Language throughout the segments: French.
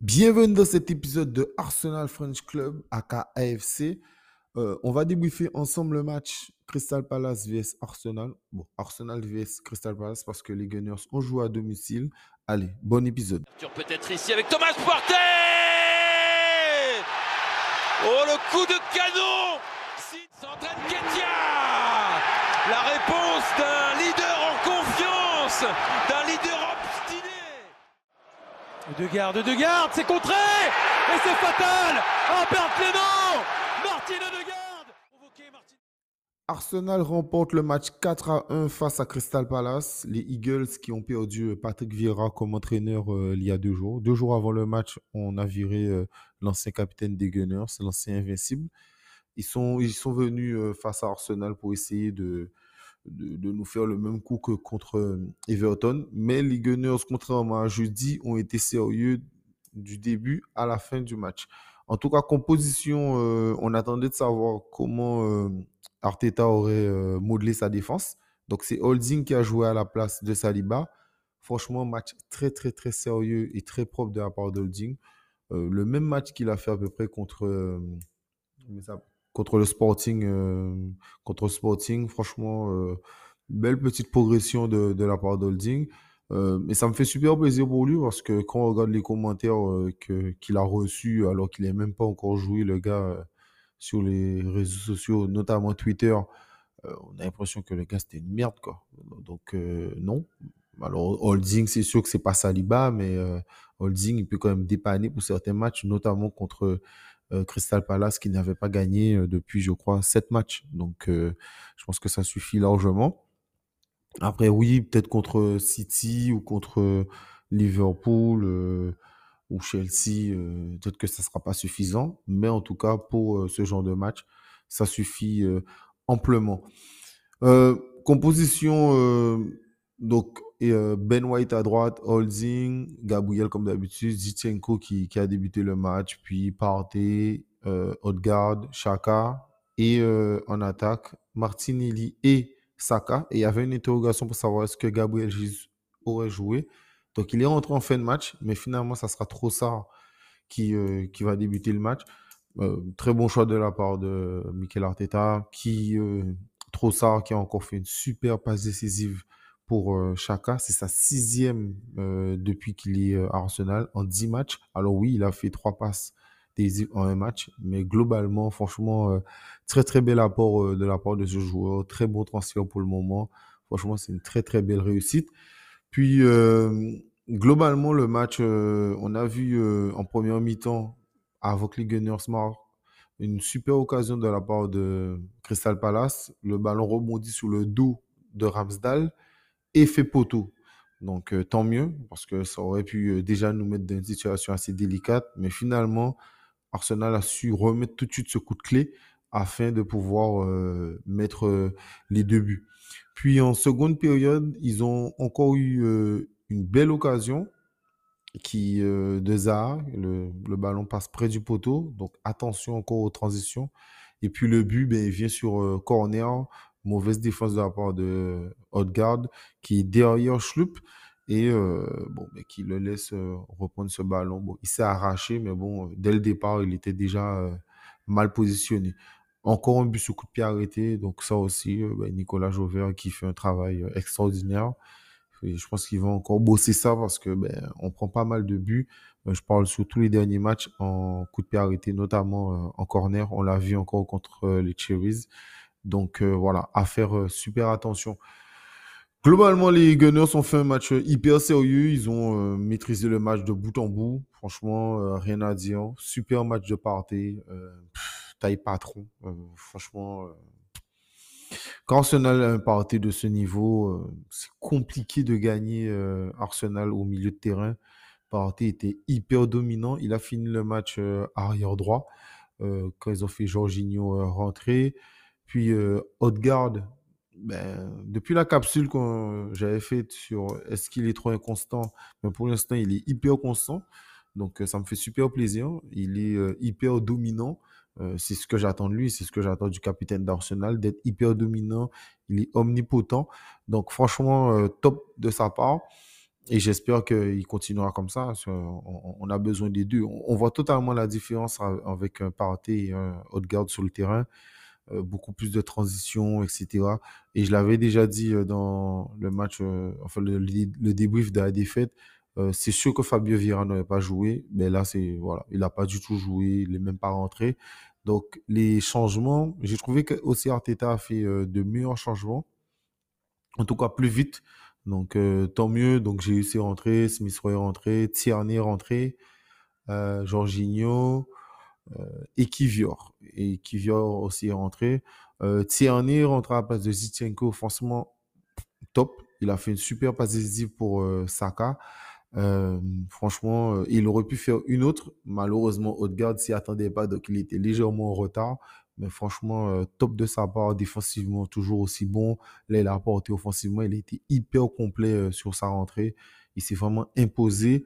Bienvenue dans cet épisode de Arsenal French Club, aka AFC. Euh, on va débriefer ensemble le match Crystal Palace vs Arsenal. Bon, Arsenal vs Crystal Palace parce que les Gunners ont joué à domicile. Allez, bon épisode. Peut-être ici avec Thomas Partey Oh, le coup de canon s'entraîne Ketia La réponse d'un leader en confiance, d'un leader de garde, de garde, c'est contré Et c'est fatal perte Clément Martine de garde Arsenal remporte le match 4 à 1 face à Crystal Palace. Les Eagles qui ont perdu Patrick Vieira comme entraîneur euh, il y a deux jours. Deux jours avant le match, on a viré euh, l'ancien capitaine des Gunners, l'ancien invincible. Ils sont, venus euh, face à Arsenal pour essayer de, de, nous faire le même coup que contre euh, Everton. Mais les Gunners, contrairement à jeudi, ont été sérieux du début à la fin du match. En tout cas, composition, euh, on attendait de savoir comment euh, Arteta aurait modelé sa défense. Donc, c'est Holding qui a joué à la place de Saliba. Franchement, match très, très, très sérieux et très propre de la part d'Holding. le même match qu'il a fait à peu près contre contre le Sporting. Euh, contre le Sporting, franchement, euh, belle petite progression de, la part d'Holding. Euh, mais ça me fait super plaisir pour lui parce que quand on regarde les commentaires que, qu'il a reçus alors qu'il n'est même pas encore joué, le gars, sur les réseaux sociaux, notamment Twitter, on a l'impression que le gars c'était une merde. Quoi. Donc, non. Alors, Holding, c'est sûr que c'est pas Saliba, mais Holding, il peut quand même dépanner pour certains matchs, notamment contre euh, Crystal Palace qui n'avait pas gagné euh, depuis, je crois, sept matchs. Donc, euh, je pense que ça suffit largement. Après, oui, peut-être contre City ou contre Liverpool ou Chelsea, peut-être que ça ne sera pas suffisant. Mais en tout cas, pour ce genre de match, ça suffit amplement. composition, donc Ben White à droite, Holding, Gabriel comme d'habitude, Zichenko qui, qui, a débuté le match, puis Partey, euh, Odegaard, Chaka, et en attaque, Martinelli et Saka. Et il y avait une interrogation pour savoir est-ce que Gabriel Jesus aurait joué. Donc il est rentré en fin de match, mais finalement, ça sera Trossard qui, qui va débuter le match. très bon choix de la part de Mikel Arteta, qui Trossard qui a encore fait une super passe décisive pour euh, Chaka. C'est sa sixième euh, depuis qu'il est euh, à Arsenal en 10 matchs. Alors oui, il a fait trois passes en un match, mais globalement, franchement, très très bel apport de la part de ce joueur. Très bon transfert pour le moment. Franchement, c'est une très très belle réussite. Puis, globalement, le match, on a vu en première mi-temps, avec les Gunners une super occasion de la part de Crystal Palace. Le ballon rebondit sur le dos de Ramsdale effet poteau. Donc, euh, tant mieux, parce que ça aurait pu euh, déjà nous mettre dans une situation assez délicate. Mais finalement, Arsenal a su remettre tout de suite ce coup de clé afin de pouvoir euh, mettre les deux buts. Puis en seconde période, ils ont encore eu une belle occasion qui de Zaha. Le, le, ballon passe près du poteau. Donc attention encore aux transitions. Et puis le but, ben, vient sur corner Mauvaise défense de la part de Odegaard qui est derrière Schlupp et euh, bon, mais qui le laisse euh, reprendre ce ballon. Bon, il s'est arraché, mais bon, dès le départ, il était déjà euh, mal positionné. Encore un but sur coup de pied arrêté, donc ça aussi, ben, Nicolas Jauvert qui fait un travail extraordinaire. je pense qu'il va encore bosser ça parce que ben, on prend pas mal de buts. je parle sur tous les derniers matchs en coup de pied arrêté, notamment en corner. On l'a vu encore contre les Cherries. Donc euh, voilà, à faire euh, super attention. Globalement, les Gunners ont fait un match hyper sérieux. Ils ont euh, maîtrisé le match de bout en bout. Franchement, rien à dire. Super match de party. taille patron. franchement, quand Arsenal a un party de ce niveau, c'est compliqué de gagner Arsenal au milieu de terrain. Party était hyper dominant. Il a fini le match arrière droit quand ils ont fait Jorginho rentrer. Puis euh, Haute-Garde, ben, depuis la capsule que j'avais faite sur est-ce qu'il est trop inconstant, mais pour l'instant, il est hyper constant. Donc, euh, ça me fait super plaisir. Il est euh, hyper dominant. c'est ce que j'attends de lui, c'est ce que j'attends du capitaine d'Arsenal, d'être hyper dominant. Il est omnipotent. Donc, franchement, top de sa part. et j'espère qu'il continuera comme ça. On, a besoin des deux. On, voit totalement la différence avec un Partey et un Haute-Garde sur le terrain. Euh, beaucoup plus de transition, etc. Et je l'avais déjà dit euh, dans le match, euh, enfin le, débrief de la défaite. c'est sûr que Fabio Vieira n'aurait pas joué, mais là, c'est voilà, il n'a pas du tout joué, il n'est même pas rentré. Donc, les changements, j'ai trouvé que aussi Arteta a fait de meilleurs changements, en tout cas plus vite. Donc, tant mieux. Donc, j'ai réussi à rentrer, Smith Roy rentré, Tierney rentré, Jorginho, et Kivior. Et Kivior aussi est rentré. Euh, Tierney rentre à la place de Zichenko. Franchement, top. Il a fait une super passe décisive pour euh, Saka. Euh, franchement, euh, il aurait pu faire une autre. Malheureusement, Odegaard s'y attendait pas, donc il était légèrement en retard. Mais franchement, top de sa part, défensivement, toujours aussi bon. Là, il a apporté offensivement. Il a été hyper complet sur sa rentrée. Il s'est vraiment imposé.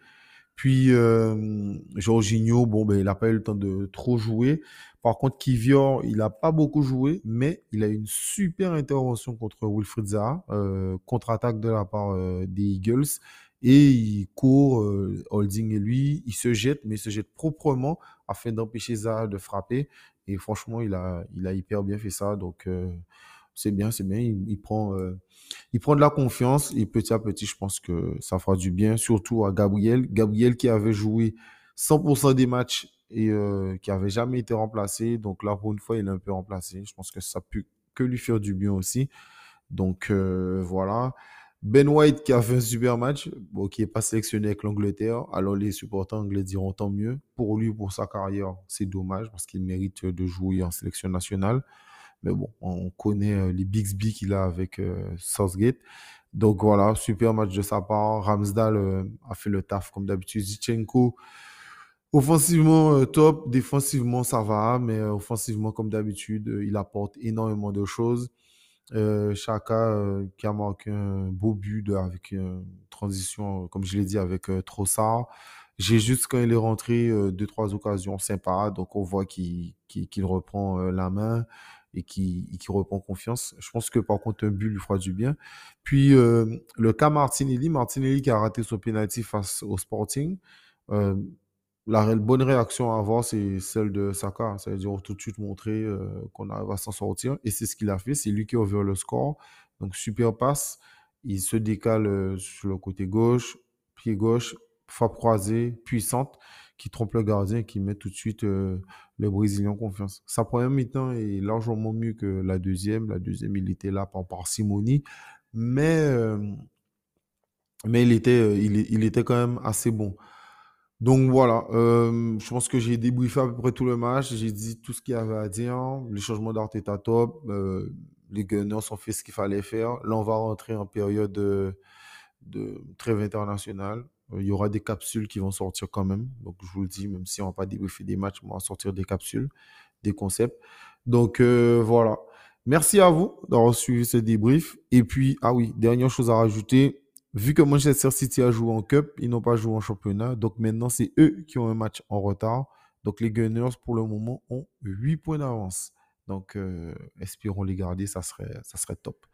Puis euh, Jorginho, bon, ben, il n'a pas eu le temps de trop jouer. Par contre, Kivior, il n'a pas beaucoup joué, mais il a eu une super intervention contre Wilfried Zaha, euh, contre-attaque de la part euh, des Eagles. Et il court, Holding et lui, il se jette, mais il se jette proprement afin d'empêcher Zaha de frapper. Et franchement, il a, il a hyper bien fait ça. Donc, c'est bien, c'est bien. Il, prend, euh, il prend de la confiance et petit à petit, je pense que ça fera du bien, surtout à Gabriel. Gabriel qui avait joué 100% des matchs et euh, qui avait jamais été remplacé. Donc là, pour une fois, il est un peu remplacé. Je pense que ça peut que lui faire du bien aussi. Donc euh, voilà. Ben White qui a fait un super match, qui n'est pas sélectionné avec l'Angleterre. Alors les supporters anglais diront tant mieux. Pour lui, pour sa carrière, c'est dommage parce qu'il mérite de jouer en sélection nationale. Mais bon, on connaît euh, les Bixby qu'il a avec euh, Southgate. Donc voilà, super match de sa part. Ramsdale euh, a fait le taf comme d'habitude. Zichenko, offensivement top, défensivement ça va, mais offensivement comme d'habitude, il apporte énormément de choses. Chaka qui a marqué un beau but avec une transition, comme je l'ai dit, avec Trossard. J'ai juste quand il est rentré deux trois occasions sympas, donc on voit qu'il reprend la main et qui, qui reprend confiance. Je pense que par contre, un but lui fera du bien. Puis euh, le cas Martinelli, Martinelli qui a raté son penalty face au Sporting. Euh, la bonne réaction à avoir, c'est celle de Saka. C'est-à-dire tout de suite montrer euh, qu'on arrive à s'en sortir. Et c'est ce qu'il a fait. C'est lui qui a ouvert le score. Donc super passe. Il se décale sur le côté gauche, pied gauche, frappe croisée, puissante qui trompe le gardien qui met tout de suite euh, le Brésilien en confiance. Sa première mi-temps est largement mieux que la deuxième. La deuxième, il était là par parcimonie, mais, euh, mais il, était, euh, il, était quand même assez bon. Donc voilà, je pense que j'ai débriefé à peu près tout le match. J'ai dit tout ce qu'il y avait à dire. Les changements d'Arteta top. les Gunners ont fait ce qu'il fallait faire. Là, on va rentrer en période de, de trêve internationale. Il y aura des capsules qui vont sortir quand même. Donc, je vous le dis, même si on va pas débriefer des matchs, on va sortir des capsules, des concepts. Donc, euh, voilà. Merci à vous d'avoir suivi ce débrief. Et puis, ah oui, dernière chose à rajouter. Vu que Manchester City a joué en Cup, ils n'ont pas joué en championnat. Donc maintenant, c'est eux qui ont un match en retard. Donc les Gunners, pour le moment, ont 8 points d'avance. Donc, euh, espérons les garder, ça serait, ça serait top.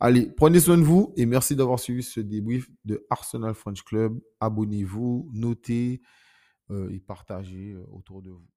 Allez, prenez soin de vous et merci d'avoir suivi ce débrief de Arsenal French Club. Abonnez-vous, notez euh, et partagez euh, autour de vous.